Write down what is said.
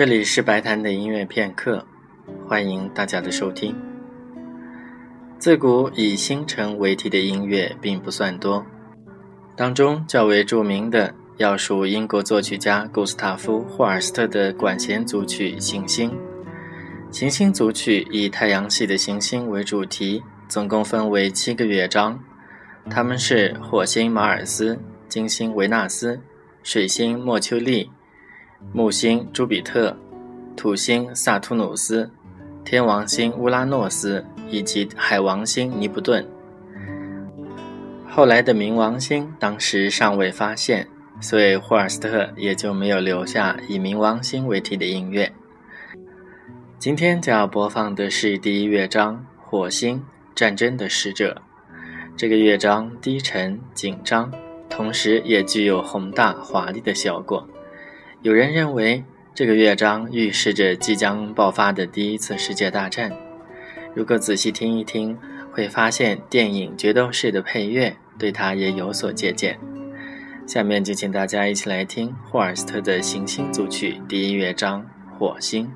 这里是白谈的音乐片刻，欢迎大家的收听。自古以星辰为题的音乐并不算多，当中较为著名的要数英国作曲家古斯塔夫·霍尔斯特的管弦组曲《行星》。《行星》组曲以太阳系的行星为主题，总共分为七个乐章，它们是火星马尔斯、金星维纳斯、水星莫丘利。木星朱比特、土星萨图努斯、天王星乌拉诺斯以及海王星尼布顿。后来的冥王星当时尚未发现，所以霍尔斯特也就没有留下以冥王星为题的音乐。今天将要播放的是第一乐章《火星战争的使者》。这个乐章低沉紧张，同时也具有宏大华丽的效果。有人认为这个乐章预示着即将爆发的第一次世界大战。如果仔细听一听，会发现电影《决斗士》的配乐对它也有所借鉴。下面就请大家一起来听霍尔斯特的《行星组曲》第一乐章《火星》。